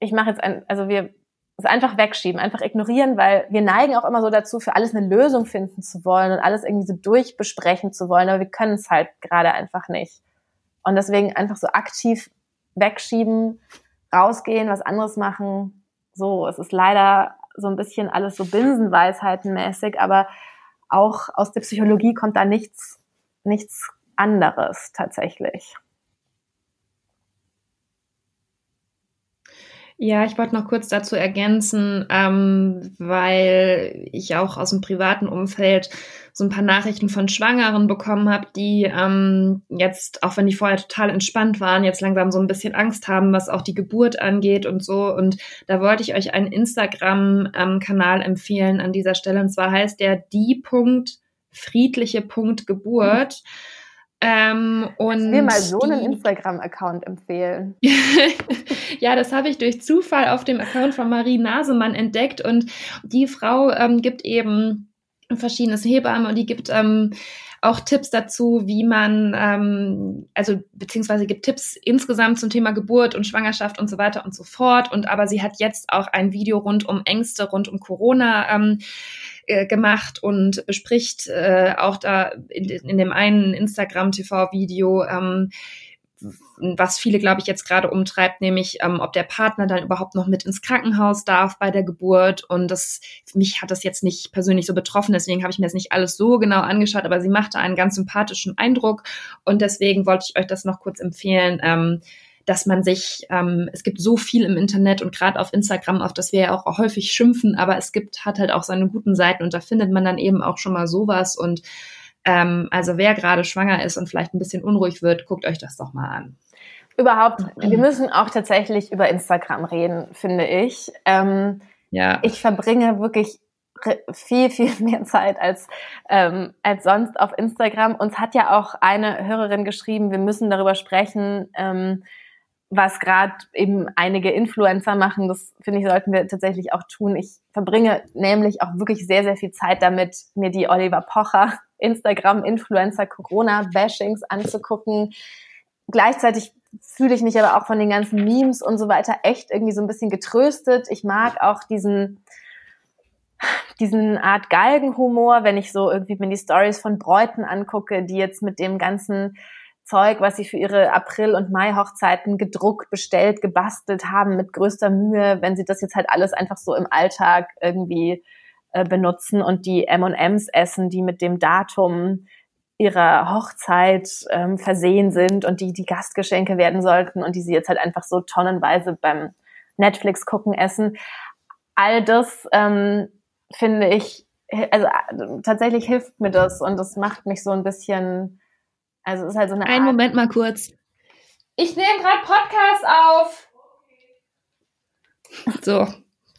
Ich mache jetzt ein, also wir es einfach wegschieben, einfach ignorieren, weil wir neigen auch immer so dazu, für alles eine Lösung finden zu wollen und alles irgendwie so durchbesprechen zu wollen, aber wir können es halt gerade einfach nicht. Und deswegen einfach so aktiv wegschieben, rausgehen, was anderes machen. So, es ist leider so ein bisschen alles so Binsenweisheitenmäßig, aber auch aus der Psychologie kommt da nichts, nichts anderes tatsächlich. Ja, ich wollte noch kurz dazu ergänzen, ähm, weil ich auch aus dem privaten Umfeld so ein paar Nachrichten von Schwangeren bekommen habe, die ähm, jetzt, auch wenn die vorher total entspannt waren, jetzt langsam so ein bisschen Angst haben, was auch die Geburt angeht und so. Und da wollte ich euch einen Instagram-Kanal empfehlen an dieser Stelle. Und zwar heißt der die Punkt friedliche Punkt Geburt. Mhm ähm, und mir mal so einen Instagram-Account empfehlen. ja, das habe ich durch Zufall auf dem Account von Marie Nasemann entdeckt und die Frau ähm, gibt eben verschiedenes Hebammen und die gibt ähm, auch Tipps dazu, wie man, ähm, also beziehungsweise gibt Tipps insgesamt zum Thema Geburt und Schwangerschaft und so weiter und so fort. Und aber sie hat jetzt auch ein Video rund um Ängste, rund um Corona ähm, äh, gemacht und bespricht äh, auch da in, in dem einen Instagram-TV-Video, ähm, was viele, glaube ich, jetzt gerade umtreibt, nämlich ähm, ob der Partner dann überhaupt noch mit ins Krankenhaus darf bei der Geburt. Und das, mich hat das jetzt nicht persönlich so betroffen, deswegen habe ich mir das nicht alles so genau angeschaut, aber sie machte einen ganz sympathischen Eindruck und deswegen wollte ich euch das noch kurz empfehlen. Ähm, dass man sich, ähm, es gibt so viel im Internet und gerade auf Instagram, auf das wir ja auch häufig schimpfen, aber es gibt, hat halt auch seine guten Seiten und da findet man dann eben auch schon mal sowas und ähm, also wer gerade schwanger ist und vielleicht ein bisschen unruhig wird, guckt euch das doch mal an. Überhaupt, wir müssen auch tatsächlich über Instagram reden, finde ich. Ähm, ja. Ich verbringe wirklich viel, viel mehr Zeit als, ähm, als sonst auf Instagram. Uns hat ja auch eine Hörerin geschrieben, wir müssen darüber sprechen, ähm, was gerade eben einige Influencer machen. Das finde ich, sollten wir tatsächlich auch tun. Ich verbringe nämlich auch wirklich sehr, sehr viel Zeit damit, mir die Oliver Pocher Instagram-Influencer Corona-Bashings anzugucken. Gleichzeitig fühle ich mich aber auch von den ganzen Memes und so weiter echt irgendwie so ein bisschen getröstet. Ich mag auch diesen, diesen Art Galgenhumor, wenn ich so irgendwie mir die Stories von Bräuten angucke, die jetzt mit dem ganzen Zeug, was sie für ihre April- und Mai-Hochzeiten gedruckt, bestellt, gebastelt haben, mit größter Mühe, wenn sie das jetzt halt alles einfach so im Alltag irgendwie äh, benutzen und die M&Ms essen, die mit dem Datum ihrer Hochzeit ähm, versehen sind und die die Gastgeschenke werden sollten und die sie jetzt halt einfach so tonnenweise beim Netflix gucken essen. All das ähm, finde ich, also tatsächlich hilft mir das und das macht mich so ein bisschen, also es ist halt so eine Einen Art, Moment mal kurz. Ich nehme gerade Podcast auf. So,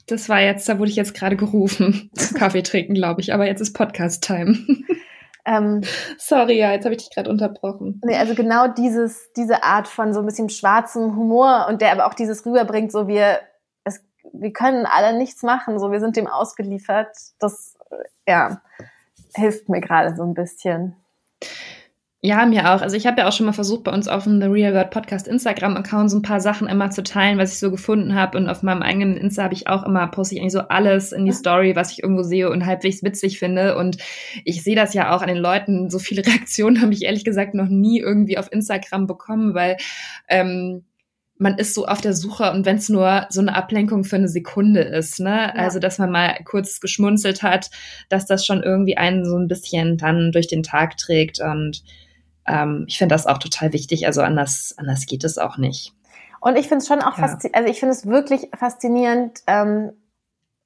das war jetzt, da wurde ich jetzt gerade gerufen. Kaffee trinken, glaube ich, aber jetzt ist Podcast-Time. Ähm, Sorry, ja, jetzt habe ich dich gerade unterbrochen. nee, also genau dieses, diese Art von so ein bisschen schwarzem Humor und der aber auch dieses rüberbringt, so wir, es, wir können alle nichts machen, so wir sind dem ausgeliefert. Das, ja, hilft mir gerade so ein bisschen. Ja, mir auch. Also ich habe ja auch schon mal versucht, bei uns auf dem The Real God Podcast Instagram-Account so ein paar Sachen immer zu teilen, was ich so gefunden habe. Und auf meinem eigenen Insta habe ich auch immer, poste ich eigentlich so alles in die Story, was ich irgendwo sehe und halbwegs witzig finde. Und ich sehe das ja auch an den Leuten. So viele Reaktionen habe ich ehrlich gesagt noch nie irgendwie auf Instagram bekommen, weil ähm, man ist so auf der Suche und wenn es nur so eine Ablenkung für eine Sekunde ist, ne? Ja. Also dass man mal kurz geschmunzelt hat, dass das schon irgendwie einen so ein bisschen dann durch den Tag trägt und ähm, ich finde das auch total wichtig. Also anders, anders geht es auch nicht. Und ich finde es schon auch Ja. faszinierend, also ich finde es wirklich faszinierend, ähm,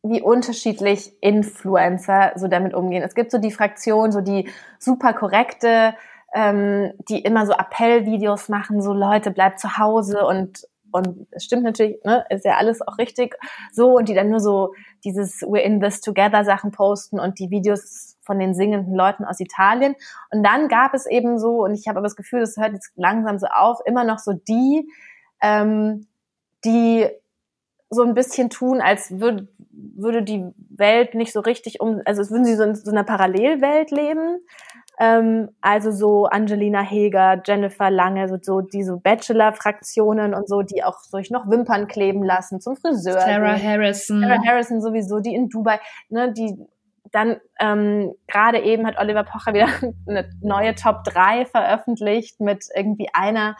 wie unterschiedlich Influencer so damit umgehen. Es gibt so die Fraktion, so die super korrekte, ähm, die immer so Appellvideos machen, so Leute, bleibt zu Hause und und es stimmt natürlich, ne, ist ja alles auch richtig so und die dann nur so dieses We're in this together Sachen posten und die Videos von den singenden Leuten aus Italien. Und dann gab es eben so, und ich habe aber das Gefühl, das hört jetzt langsam so auf, immer noch so die, ähm, die so ein bisschen tun, als würde, würde die Welt nicht so richtig um, also als würden sie so in so einer Parallelwelt leben. Ähm, also so Angelina Heger, Jennifer Lange, so, so diese Bachelor-Fraktionen und so, die auch sich noch Wimpern kleben lassen, zum Friseur. Sarah. Harrison. Sarah Harrison sowieso, die in Dubai, ne, die dann ähm, gerade eben hat Oliver Pocher wieder eine neue Top 3 veröffentlicht mit irgendwie einer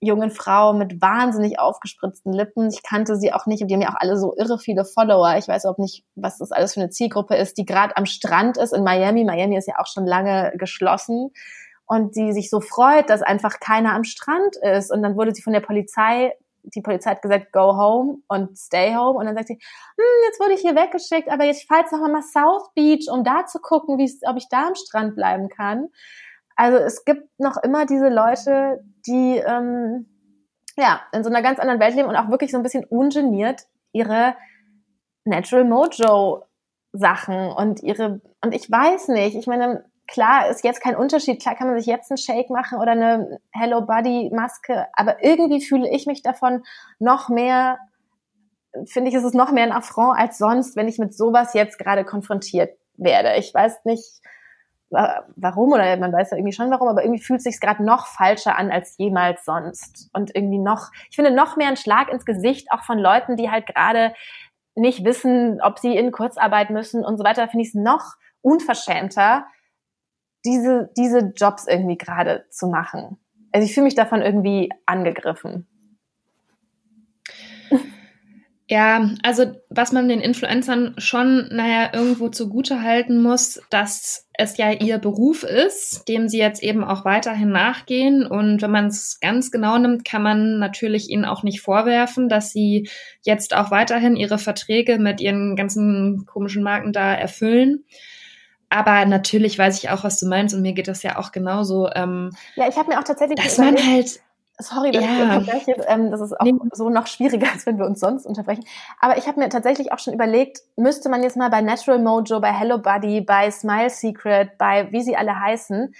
jungen Frau mit wahnsinnig aufgespritzten Lippen. Ich kannte sie auch nicht und die haben ja auch alle so irre viele Follower. Ich weiß auch nicht, was das alles für eine Zielgruppe ist, die gerade am Strand ist in Miami. Miami ist ja auch schon lange geschlossen und die sich so freut, dass einfach keiner am Strand ist. Und dann wurde sie von der Polizei, die Polizei hat gesagt, go home und stay home. Und dann sagt sie, hm, jetzt wurde ich hier weggeschickt, aber jetzt fahre jetzt noch mal nach South Beach, um da zu gucken, wie ob ich da am Strand bleiben kann. Also es gibt noch immer diese Leute, die ähm, ja in so einer ganz anderen Welt leben und auch wirklich so ein bisschen ungeniert ihre Natural Mojo Sachen und ihre und ich weiß nicht, ich meine klar ist jetzt kein Unterschied, klar kann man sich jetzt einen Shake machen oder eine Hello Buddy Maske, aber irgendwie fühle ich mich davon noch mehr finde ich, ist es noch mehr ein Affront als sonst, wenn ich mit sowas jetzt gerade konfrontiert werde. Ich weiß nicht, warum oder man weiß ja irgendwie schon warum, aber irgendwie fühlt es sich gerade noch falscher an als jemals sonst und irgendwie noch, ich finde noch mehr ein Schlag ins Gesicht auch von Leuten, die halt gerade nicht wissen, ob sie in Kurzarbeit müssen und so weiter, finde ich es noch unverschämter, diese diese Jobs irgendwie gerade zu machen. Also ich fühle mich davon irgendwie angegriffen. Ja, also was man den Influencern schon, naja, irgendwo zugute halten muss, dass es ja ihr Beruf ist, dem sie jetzt eben auch weiterhin nachgehen. Und wenn man es ganz genau nimmt, kann man natürlich ihnen auch nicht vorwerfen, dass sie jetzt auch weiterhin ihre Verträge mit ihren ganzen komischen Marken da erfüllen. Aber natürlich weiß ich auch, was du meinst und mir geht das ja auch genauso. Ähm, ja, ich habe mir auch tatsächlich dass man halt Sorry, dass Ja. ich unterbreche. Ähm, das ist auch Nee. so noch schwieriger, als wenn wir uns sonst unterbrechen. Aber ich habe mir tatsächlich auch schon überlegt, müsste man jetzt mal bei Natural Mojo, bei Hello Buddy, bei Smile Secret, bei wie sie alle heißen,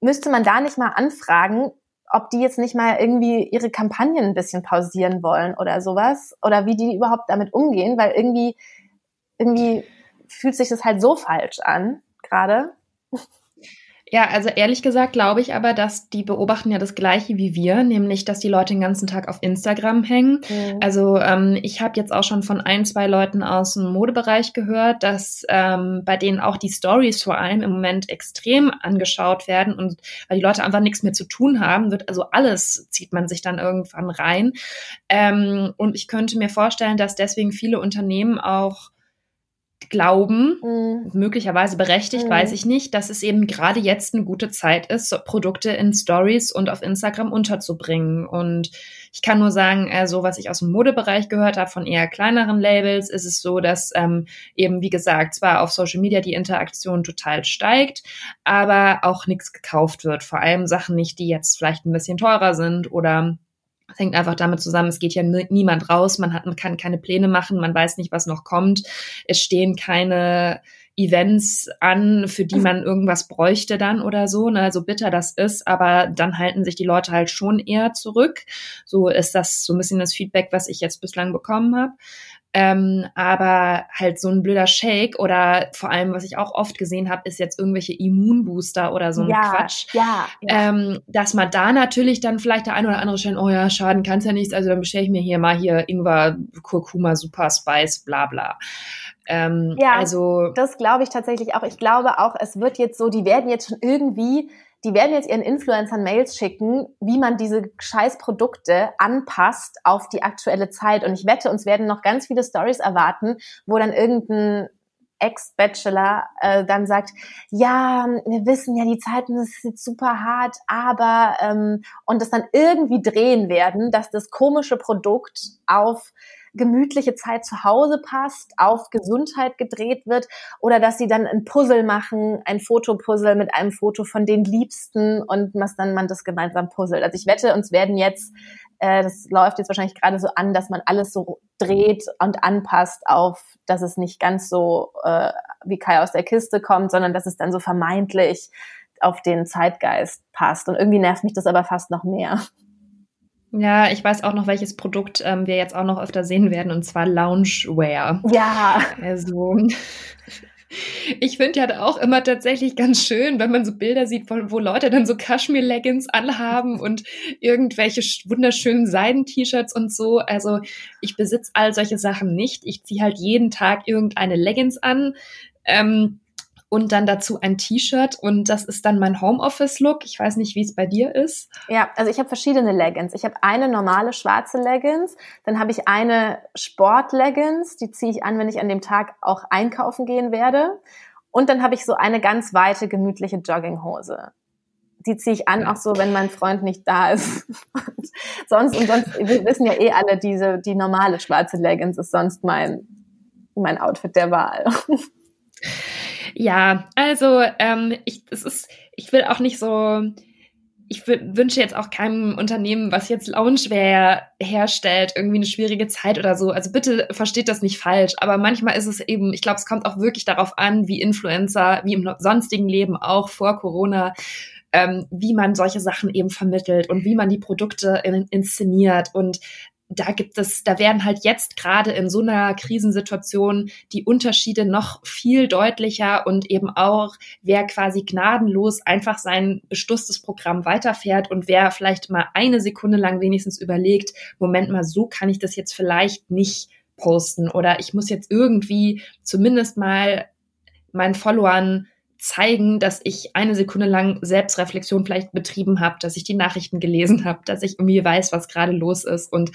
müsste man da nicht mal anfragen, ob die jetzt nicht mal irgendwie ihre Kampagnen ein bisschen pausieren wollen oder sowas oder wie die überhaupt damit umgehen, weil irgendwie irgendwie fühlt sich das halt so falsch an gerade. Ja, also ehrlich gesagt glaube ich aber, dass die beobachten ja das Gleiche wie wir, nämlich, dass die Leute den ganzen Tag auf Instagram hängen. Mhm. Also ähm, ich habe jetzt auch schon von ein, zwei Leuten aus dem Modebereich gehört, dass ähm, bei denen auch die Stories vor allem im Moment extrem angeschaut werden und weil die Leute einfach nichts mehr zu tun haben, wird also alles zieht man sich dann irgendwann rein. Ähm, und ich könnte mir vorstellen, dass deswegen viele Unternehmen auch glauben, mhm. möglicherweise berechtigt, mhm. weiß ich nicht, dass es eben gerade jetzt eine gute Zeit ist, so Produkte in Stories und auf Instagram unterzubringen. Und ich kann nur sagen, also was ich aus dem Modebereich gehört habe, von eher kleineren Labels, ist es so, dass ähm, eben, wie gesagt, zwar auf Social Media die Interaktion total steigt, aber auch nichts gekauft wird. Vor allem Sachen nicht, die jetzt vielleicht ein bisschen teurer sind oder das hängt einfach damit zusammen, es geht ja niemand raus, man, hat, man kann keine Pläne machen, man weiß nicht, was noch kommt. Es stehen keine Events an, für die man irgendwas bräuchte dann oder so, ne, so bitter das ist, aber dann halten sich die Leute halt schon eher zurück. So ist das so ein bisschen das Feedback, was ich jetzt bislang bekommen habe. Ähm, aber halt so ein blöder Shake oder vor allem, was ich auch oft gesehen habe, ist jetzt irgendwelche Immunbooster oder so ein ja, Quatsch. Ja, ja. Ähm, dass man da natürlich dann vielleicht der eine oder andere stellen, oh ja, schaden kann's ja nichts, also dann bestelle ich mir hier mal hier Ingwer, Kurkuma, Super Spice, bla bla. Ähm, ja, also das glaube ich tatsächlich auch. Ich glaube auch, es wird jetzt so, die werden jetzt schon irgendwie die werden jetzt ihren Influencern Mails schicken, wie man diese Scheißprodukte anpasst auf die aktuelle Zeit. Und ich wette, uns werden noch ganz viele Stories erwarten, wo dann irgendein Ex-Bachelor äh, dann sagt, ja, wir wissen ja, die Zeiten jetzt super hart, aber ähm, und das dann irgendwie drehen werden, dass das komische Produkt auf gemütliche Zeit zu Hause passt, auf Gesundheit gedreht wird oder dass sie dann ein Puzzle machen, ein Fotopuzzle mit einem Foto von den Liebsten und was dann man das gemeinsam puzzelt. Also ich wette, uns werden jetzt, äh, das läuft jetzt wahrscheinlich gerade so an, dass man alles so dreht und anpasst auf, dass es nicht ganz so äh, wie Kai aus der Kiste kommt, sondern dass es dann so vermeintlich auf den Zeitgeist passt. Und irgendwie nervt mich das aber fast noch mehr. Ja, ich weiß auch noch, welches Produkt ähm, wir jetzt auch noch öfter sehen werden, und zwar Loungewear. Ja. Also. Ich finde ja auch immer tatsächlich ganz schön, wenn man so Bilder sieht, wo, wo Leute dann so Kaschmir-Leggings anhaben und irgendwelche wunderschönen Seiden-T-Shirts und so. Also ich besitze all solche Sachen nicht. Ich ziehe halt jeden Tag irgendeine Leggings an. Ähm, und dann dazu ein T-Shirt und das ist dann mein Homeoffice-Look. Ich weiß nicht, wie es bei dir ist. Ja, also ich habe verschiedene Leggings. Ich habe eine normale schwarze Leggings, dann habe ich eine Sport-Leggings, die ziehe ich an, wenn ich an dem Tag auch einkaufen gehen werde. Und dann habe ich so eine ganz weite, gemütliche Jogginghose. Die ziehe ich an, auch so, wenn mein Freund nicht da ist. Und sonst, und sonst, wir wissen ja eh alle, diese, die normale schwarze Leggings ist sonst mein, mein Outfit der Wahl. Ja, also ähm, ich, es ist, ich will auch nicht so, ich wünsche jetzt auch keinem Unternehmen, was jetzt Loungewear herstellt, irgendwie eine schwierige Zeit oder so. Also bitte versteht das nicht falsch. Aber manchmal ist es eben, ich glaube, es kommt auch wirklich darauf an, wie Influencer, wie im sonstigen Leben auch vor Corona, ähm, wie man solche Sachen eben vermittelt und wie man die Produkte in, inszeniert. Und da gibt es, da werden halt jetzt gerade in so einer Krisensituation die Unterschiede noch viel deutlicher und eben auch, wer quasi gnadenlos einfach sein bestusstes Programm weiterfährt und wer vielleicht mal eine Sekunde lang wenigstens überlegt, Moment mal, so kann ich das jetzt vielleicht nicht posten oder ich muss jetzt irgendwie zumindest mal meinen Followern zeigen, dass ich eine Sekunde lang Selbstreflexion vielleicht betrieben habe, dass ich die Nachrichten gelesen habe, dass ich irgendwie weiß, was gerade los ist. Und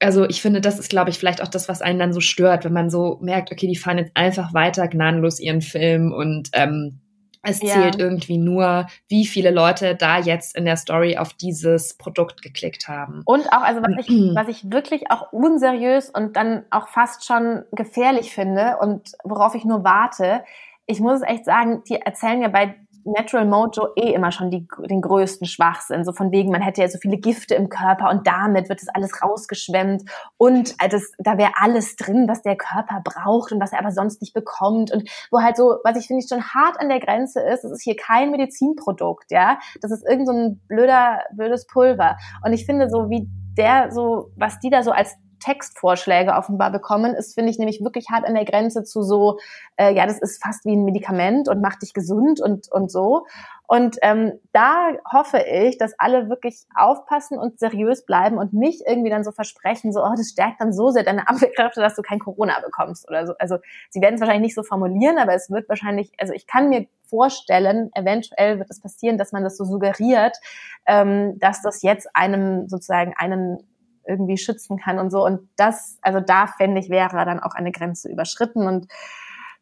also ich finde, das ist, glaube ich, vielleicht auch das, was einen dann so stört, wenn man so merkt, okay, die fahren jetzt einfach weiter gnadenlos ihren Film und ähm, es ja. zählt irgendwie nur, wie viele Leute da jetzt in der Story auf dieses Produkt geklickt haben. Und auch, also was ich, was ich wirklich auch unseriös und dann auch fast schon gefährlich finde und worauf ich nur warte, ich muss echt sagen, die erzählen ja bei Natural Mojo eh immer schon die, den größten Schwachsinn. So von wegen, man hätte ja so viele Gifte im Körper und damit wird das alles rausgeschwemmt und äh, das, da wäre alles drin, was der Körper braucht und was er aber sonst nicht bekommt und wo halt so, was ich finde ich schon hart an der Grenze ist, das ist hier kein Medizinprodukt, ja. Das ist irgend so ein blöder, blödes Pulver. Und ich finde so, wie der so, was die da so als Textvorschläge offenbar bekommen, ist, finde ich, nämlich wirklich hart an der Grenze zu so, äh, ja, das ist fast wie ein Medikament und macht dich gesund und, und so. Und ähm, da hoffe ich, dass alle wirklich aufpassen und seriös bleiben und nicht irgendwie dann so versprechen, so, oh, das stärkt dann so sehr deine Abwehrkräfte, dass du kein Corona bekommst oder so. Also sie werden es wahrscheinlich nicht so formulieren, aber es wird wahrscheinlich, also ich kann mir vorstellen, eventuell wird es passieren, dass man das so suggeriert, ähm, dass das jetzt einem sozusagen einen irgendwie schützen kann und so. Und das, also da fände ich, wäre dann auch eine Grenze überschritten. Und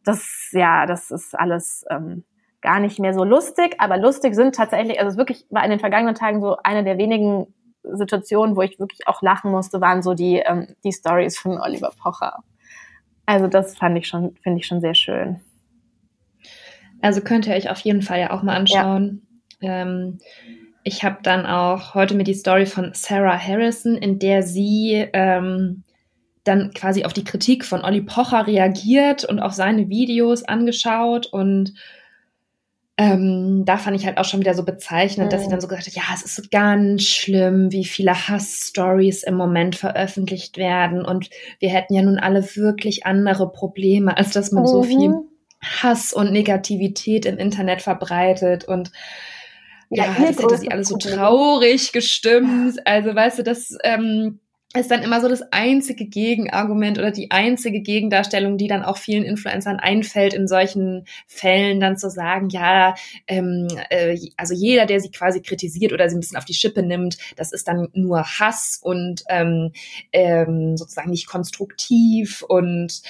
das, ja, das ist alles ähm, gar nicht mehr so lustig. Aber lustig sind tatsächlich, also es wirklich war in den vergangenen Tagen so eine der wenigen Situationen, wo ich wirklich auch lachen musste, waren so die, ähm, die Stories von Oliver Pocher. Also das fand ich schon, finde ich schon sehr schön. Also könnt ihr euch auf jeden Fall ja auch mal anschauen. Ja. Ähm, ich habe dann auch heute mir die Story von Sarah Harrison, in der sie ähm, dann quasi auf die Kritik von Olli Pocher reagiert und auch seine Videos angeschaut und ähm, da fand ich halt auch schon wieder so bezeichnend, mhm. dass sie dann so gesagt hat, ja, es ist so ganz schlimm, wie viele Hass-Stories im Moment veröffentlicht werden und wir hätten ja nun alle wirklich andere Probleme, als dass man mhm. so viel Hass und Negativität im Internet verbreitet und ja, ja das hätte sie alles so traurig gestimmt. Also weißt du, das ähm, ist dann immer so das einzige Gegenargument oder die einzige Gegendarstellung, die dann auch vielen Influencern einfällt, in solchen Fällen dann zu sagen, ja, ähm, äh, also jeder, der sie quasi kritisiert oder sie ein bisschen auf die Schippe nimmt, das ist dann nur Hass und ähm, ähm, sozusagen nicht konstruktiv und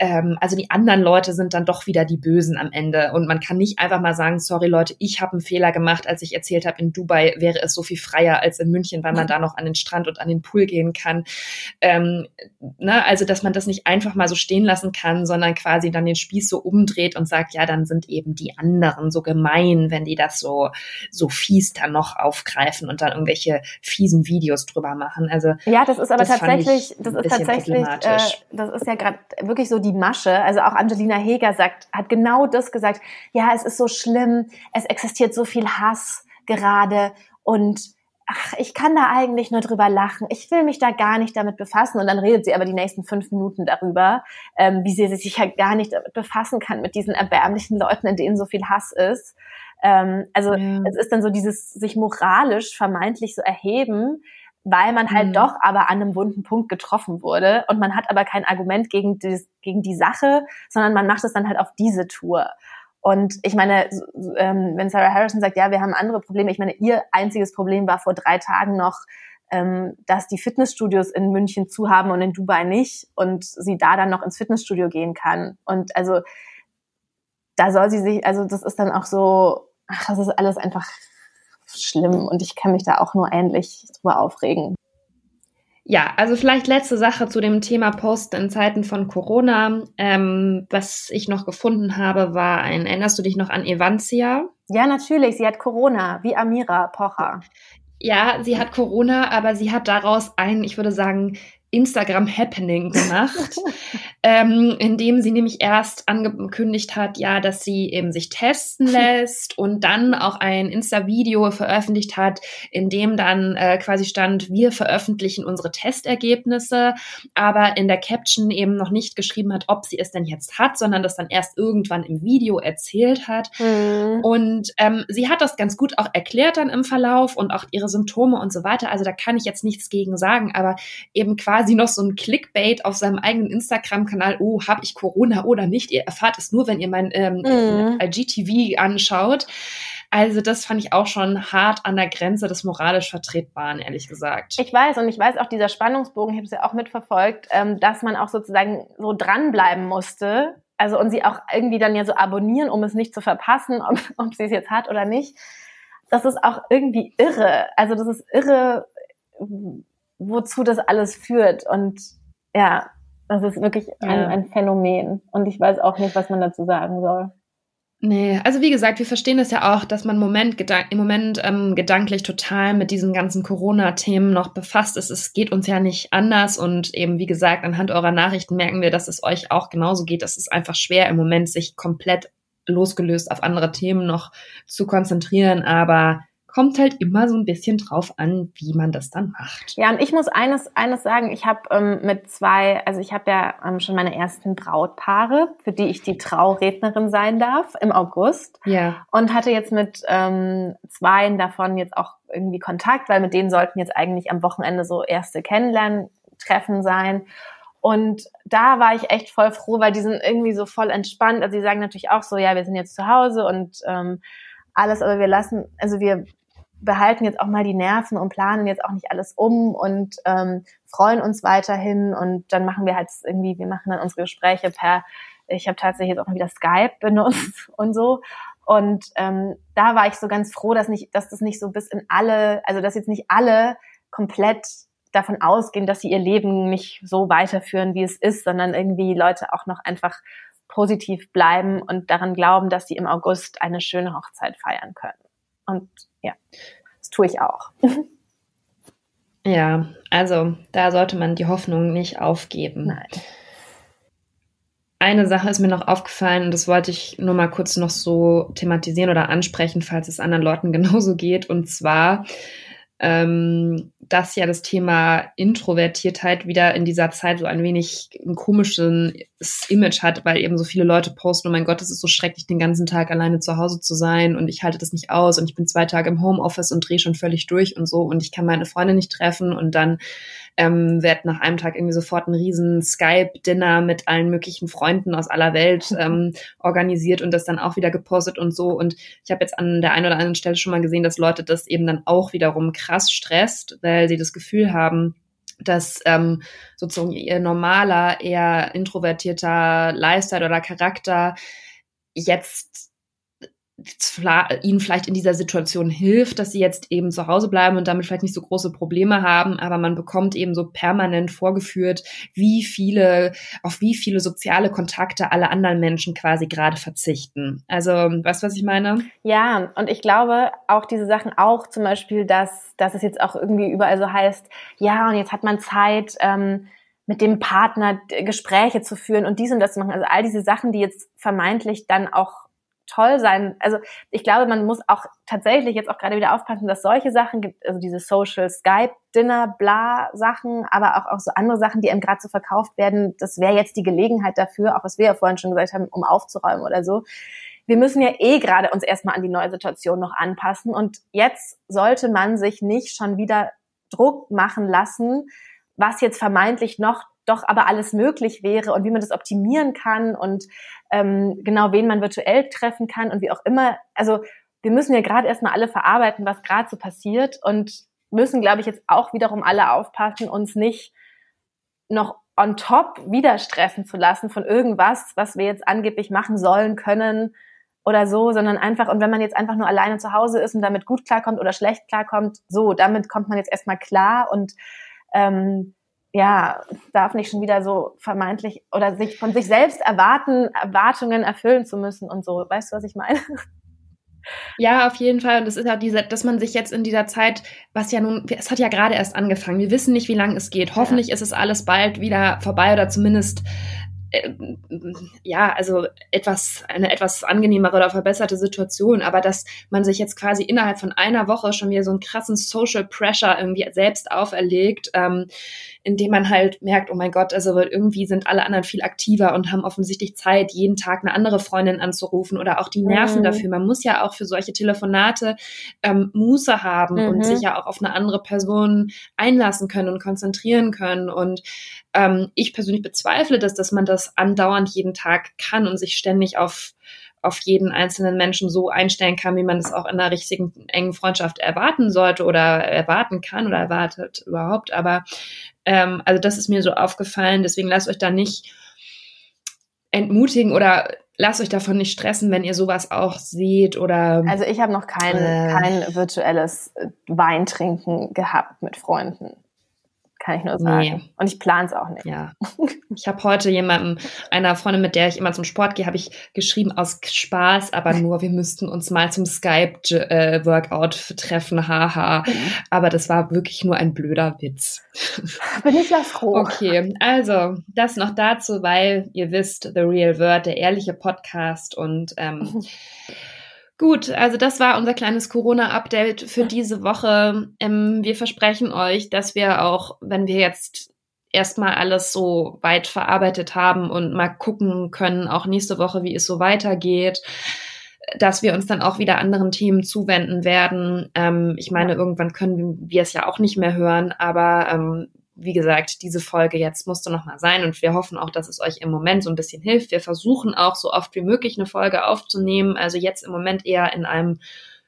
ähm, also die anderen Leute sind dann doch wieder die Bösen am Ende und man kann nicht einfach mal sagen, sorry Leute, ich habe einen Fehler gemacht, als ich erzählt habe, in Dubai wäre es so viel freier als in München, weil man da noch an den Strand und an den Pool gehen kann. Ähm, ne? Also, dass man das nicht einfach mal so stehen lassen kann, sondern quasi dann den Spieß so umdreht und sagt, ja, dann sind eben die anderen so gemein, wenn die das so, so fies dann noch aufgreifen und dann irgendwelche fiesen Videos drüber machen. Also, ja, das ist aber das tatsächlich, das ist tatsächlich, äh, das ist ja gerade wirklich so die Masche. Also auch Angelina Heger sagt, hat genau das gesagt. Ja, es ist so schlimm. Es existiert so viel Hass gerade und ach, ich kann da eigentlich nur drüber lachen. Ich will mich da gar nicht damit befassen. Und dann redet sie aber die nächsten fünf Minuten darüber, ähm, wie sie sich halt gar nicht damit befassen kann mit diesen erbärmlichen Leuten, in denen so viel Hass ist. Ähm, also ja. es ist dann so dieses sich moralisch vermeintlich so erheben, weil man halt mhm. doch aber an einem wunden Punkt getroffen wurde und man hat aber kein Argument gegen die, gegen die Sache, sondern man macht es dann halt auf diese Tour. Und ich meine, ähm, wenn Sarah Harrison sagt, ja, wir haben andere Probleme, ich meine, ihr einziges Problem war vor drei Tagen noch, ähm, dass die Fitnessstudios in München zu haben und in Dubai nicht und sie da dann noch ins Fitnessstudio gehen kann. Und also da soll sie sich, also das ist dann auch so, ach, das ist alles einfach schlimm und ich kann mich da auch nur ähnlich drüber aufregen. Ja, also vielleicht letzte Sache zu dem Thema Posten in Zeiten von Corona. Ähm, was ich noch gefunden habe, war ein, erinnerst du dich noch an Evantia? Ja, natürlich, sie hat Corona, wie Amira Pocher. Ja, sie hat Corona, aber sie hat daraus ein, ich würde sagen, Instagram Happening gemacht, ähm, indem sie nämlich erst angekündigt hat, ja, dass sie eben sich testen lässt und dann auch ein Insta-Video veröffentlicht hat, in dem dann äh, quasi stand, wir veröffentlichen unsere Testergebnisse, aber in der Caption eben noch nicht geschrieben hat, ob sie es denn jetzt hat, sondern das dann erst irgendwann im Video erzählt hat. Mhm. Und ähm, sie hat das ganz gut auch erklärt dann im Verlauf und auch ihre Symptome und so weiter. Also da kann ich jetzt nichts gegen sagen, aber eben quasi quasi noch so ein Clickbait auf seinem eigenen Instagram-Kanal, oh, habe ich Corona oder nicht? Ihr erfahrt es nur, wenn ihr mein ähm, mhm. IGTV anschaut. Also das fand ich auch schon hart an der Grenze des moralisch Vertretbaren, ehrlich gesagt. Ich weiß und ich weiß auch dieser Spannungsbogen, ich habe es ja auch mitverfolgt, ähm, dass man auch sozusagen so dranbleiben musste. Also und sie auch irgendwie dann ja so abonnieren, um es nicht zu verpassen, ob, ob sie es jetzt hat oder nicht. Das ist auch irgendwie irre. Also das ist irre, wozu das alles führt. Und ja, das ist wirklich ein, ein Phänomen. Und ich weiß auch nicht, was man dazu sagen soll. Nee, also wie gesagt, wir verstehen es ja auch, dass man im Moment, im Moment ähm, gedanklich total mit diesen ganzen Corona-Themen noch befasst ist. Es geht uns ja nicht anders und eben, wie gesagt, anhand eurer Nachrichten merken wir, dass es euch auch genauso geht. Es ist einfach schwer im Moment, sich komplett losgelöst auf andere Themen noch zu konzentrieren, aber kommt halt immer so ein bisschen drauf an, wie man das dann macht. Ja, und ich muss eines, eines sagen, ich habe ähm, mit zwei, also ich habe ja ähm, schon meine ersten Brautpaare, für die ich die Traurednerin sein darf im August. Ja. Und hatte jetzt mit ähm, zweien davon jetzt auch irgendwie Kontakt, weil mit denen sollten jetzt eigentlich am Wochenende so erste Kennenlerntreffen sein. Und da war ich echt voll froh, weil die sind irgendwie so voll entspannt. Also sie sagen natürlich auch so, ja, wir sind jetzt zu Hause und ähm, alles, aber wir lassen, also wir behalten jetzt auch mal die Nerven und planen jetzt auch nicht alles um und ähm, freuen uns weiterhin und dann machen wir halt irgendwie, wir machen dann unsere Gespräche per, ich habe tatsächlich jetzt auch mal wieder Skype benutzt und so. Und ähm, da war ich so ganz froh, dass nicht, dass das nicht so bis in alle, also dass jetzt nicht alle komplett davon ausgehen, dass sie ihr Leben nicht so weiterführen, wie es ist, sondern irgendwie Leute auch noch einfach positiv bleiben und daran glauben, dass sie im August eine schöne Hochzeit feiern können. Und ja, das tue ich auch. Ja, also da sollte man die Hoffnung nicht aufgeben. Nein. Eine Sache ist mir noch aufgefallen und das wollte ich nur mal kurz noch so thematisieren oder ansprechen, falls es anderen Leuten genauso geht. Und zwar ähm, dass ja das Thema Introvertiertheit wieder in dieser Zeit so ein wenig ein komisches Image hat, weil eben so viele Leute posten, oh mein Gott, es ist so schrecklich, den ganzen Tag alleine zu Hause zu sein und ich halte das nicht aus und ich bin zwei Tage im Homeoffice und drehe schon völlig durch und so und ich kann meine Freunde nicht treffen und dann ähm, wird nach einem Tag irgendwie sofort ein riesen Skype-Dinner mit allen möglichen Freunden aus aller Welt ähm, organisiert und das dann auch wieder gepostet und so. Und ich habe jetzt an der einen oder anderen Stelle schon mal gesehen, dass Leute das eben dann auch wiederum krass stresst, weil sie das Gefühl haben, dass ähm, sozusagen ihr normaler, eher introvertierter Lifestyle oder Charakter jetzt ihnen vielleicht in dieser Situation hilft, dass sie jetzt eben zu Hause bleiben und damit vielleicht nicht so große Probleme haben, aber man bekommt eben so permanent vorgeführt, wie viele, auf wie viele soziale Kontakte alle anderen Menschen quasi gerade verzichten. Also, weißt du, was ich meine? Ja, und ich glaube auch diese Sachen auch zum Beispiel, dass, dass es jetzt auch irgendwie überall so heißt, ja, und jetzt hat man Zeit, ähm, mit dem Partner Gespräche zu führen und dies und das zu machen. Also all diese Sachen, die jetzt vermeintlich dann auch toll sein. Also ich glaube, man muss auch tatsächlich jetzt auch gerade wieder aufpassen, dass solche Sachen gibt, also diese Social Skype Dinner, bla Sachen, aber auch, auch so andere Sachen, die einem gerade so verkauft werden. Das wäre jetzt die Gelegenheit dafür, auch was wir ja vorhin schon gesagt haben, um aufzuräumen oder so. Wir müssen ja eh gerade uns erstmal an die neue Situation noch anpassen und jetzt sollte man sich nicht schon wieder Druck machen lassen, was jetzt vermeintlich noch doch aber alles möglich wäre und wie man das optimieren kann und ähm, genau wen man virtuell treffen kann und wie auch immer. Also wir müssen ja gerade erstmal alle verarbeiten, was gerade so passiert und müssen, glaube ich, jetzt auch wiederum alle aufpassen, uns nicht noch on top wieder stressen zu lassen von irgendwas, was wir jetzt angeblich machen sollen können oder so, sondern einfach, und wenn man jetzt einfach nur alleine zu Hause ist und damit gut klarkommt oder schlecht klarkommt, so, damit kommt man jetzt erstmal klar und ähm, ja, darf nicht schon wieder so vermeintlich oder sich von sich selbst erwarten, Erwartungen erfüllen zu müssen und so. Weißt du, was ich meine? Ja, auf jeden Fall. Und das ist ja diese, dass man sich jetzt in dieser Zeit, was ja nun, es hat ja gerade erst angefangen. Wir wissen nicht, wie lange es geht. Hoffentlich ja. ist es alles bald wieder vorbei oder zumindest äh, ja, also etwas, eine etwas angenehmere oder verbesserte Situation, aber dass man sich jetzt quasi innerhalb von einer Woche schon wieder so einen krassen Social Pressure irgendwie selbst auferlegt, ähm, indem man halt merkt, oh mein Gott, also irgendwie sind alle anderen viel aktiver und haben offensichtlich Zeit, jeden Tag eine andere Freundin anzurufen oder auch die Nerven mhm. dafür. Man muss ja auch für solche Telefonate ähm, Muße haben mhm. und sich ja auch auf eine andere Person einlassen können und konzentrieren können. Und ähm, ich persönlich bezweifle das, dass man das andauernd jeden Tag kann und sich ständig auf auf jeden einzelnen Menschen so einstellen kann, wie man es auch in einer richtigen engen Freundschaft erwarten sollte oder erwarten kann oder erwartet überhaupt. Aber ähm, also das ist mir so aufgefallen. Deswegen lasst euch da nicht entmutigen oder lasst euch davon nicht stressen, wenn ihr sowas auch seht oder. Also ich habe noch kein, äh, kein virtuelles Weintrinken gehabt mit Freunden kann ich nur sagen. Nee. Und ich plane es auch nicht. Ja. Ich habe heute jemandem, einer Freundin, mit der ich immer zum Sport gehe, habe ich geschrieben aus Spaß, aber nur, wir müssten uns mal zum Skype-Workout treffen, haha. Mhm. Aber das war wirklich nur ein blöder Witz. Bin ich ja froh. Okay, also das noch dazu, weil ihr wisst, The Real Word, der ehrliche Podcast und ähm, Gut, also das war unser kleines Corona-Update für diese Woche. Ähm, wir versprechen euch, dass wir auch, wenn wir jetzt erstmal alles so weit verarbeitet haben und mal gucken können, auch nächste Woche, wie es so weitergeht, dass wir uns dann auch wieder anderen Themen zuwenden werden. Ähm, ich meine, irgendwann können wir es ja auch nicht mehr hören, aber ähm, wie gesagt, diese Folge jetzt musste nochmal sein und wir hoffen auch, dass es euch im Moment so ein bisschen hilft. Wir versuchen auch so oft wie möglich eine Folge aufzunehmen. Also jetzt im Moment eher in einem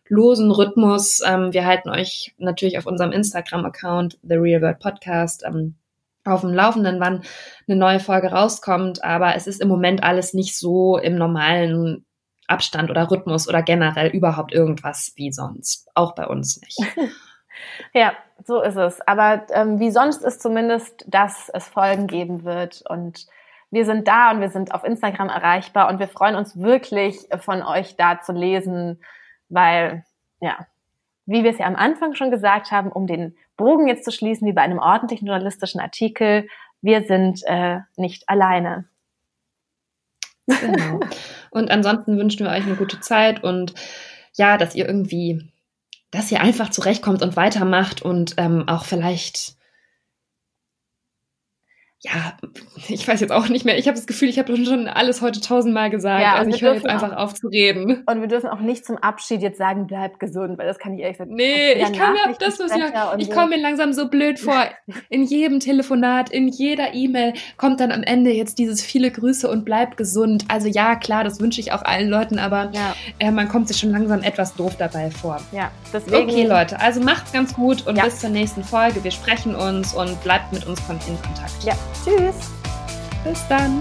losen Rhythmus. Ähm, wir halten euch natürlich auf unserem Instagram-Account The Real World Podcast ähm, auf dem Laufenden, wann eine neue Folge rauskommt. Aber es ist im Moment alles nicht so im normalen Abstand oder Rhythmus oder generell überhaupt irgendwas wie sonst. Auch bei uns nicht. Ja, so ist es. Aber ähm, wie sonst ist zumindest, dass es Folgen geben wird und wir sind da und wir sind auf Instagram erreichbar und wir freuen uns wirklich von euch da zu lesen, weil, ja, wie wir es ja am Anfang schon gesagt haben, um den Bogen jetzt zu schließen, wie bei einem ordentlichen journalistischen Artikel, wir sind äh, nicht alleine. Genau. Und ansonsten wünschen wir euch eine gute Zeit und ja, dass ihr irgendwie dass ihr einfach zurechtkommt und weitermacht und ähm, auch vielleicht ja, ich weiß jetzt auch nicht mehr. Ich habe das Gefühl, ich habe schon alles heute tausendmal gesagt. Ja, also ich höre jetzt einfach auf zu reden. Und wir dürfen auch nicht zum Abschied jetzt sagen, bleib gesund, weil das kann ich ehrlich gesagt Nee, ich kann mir das muss ich, ich so. komme mir langsam so blöd vor. In jedem Telefonat, in jeder E-Mail kommt dann am Ende jetzt dieses viele Grüße und bleib gesund. Also ja, klar, das wünsche ich auch allen Leuten, aber ja. äh, man kommt sich schon langsam etwas doof dabei vor. Ja, deswegen. Okay, Leute, also macht's ganz gut und ja. bis zur nächsten Folge. Wir sprechen uns und bleibt mit uns in Kontakt. Ja. Tschüss. Bis dann.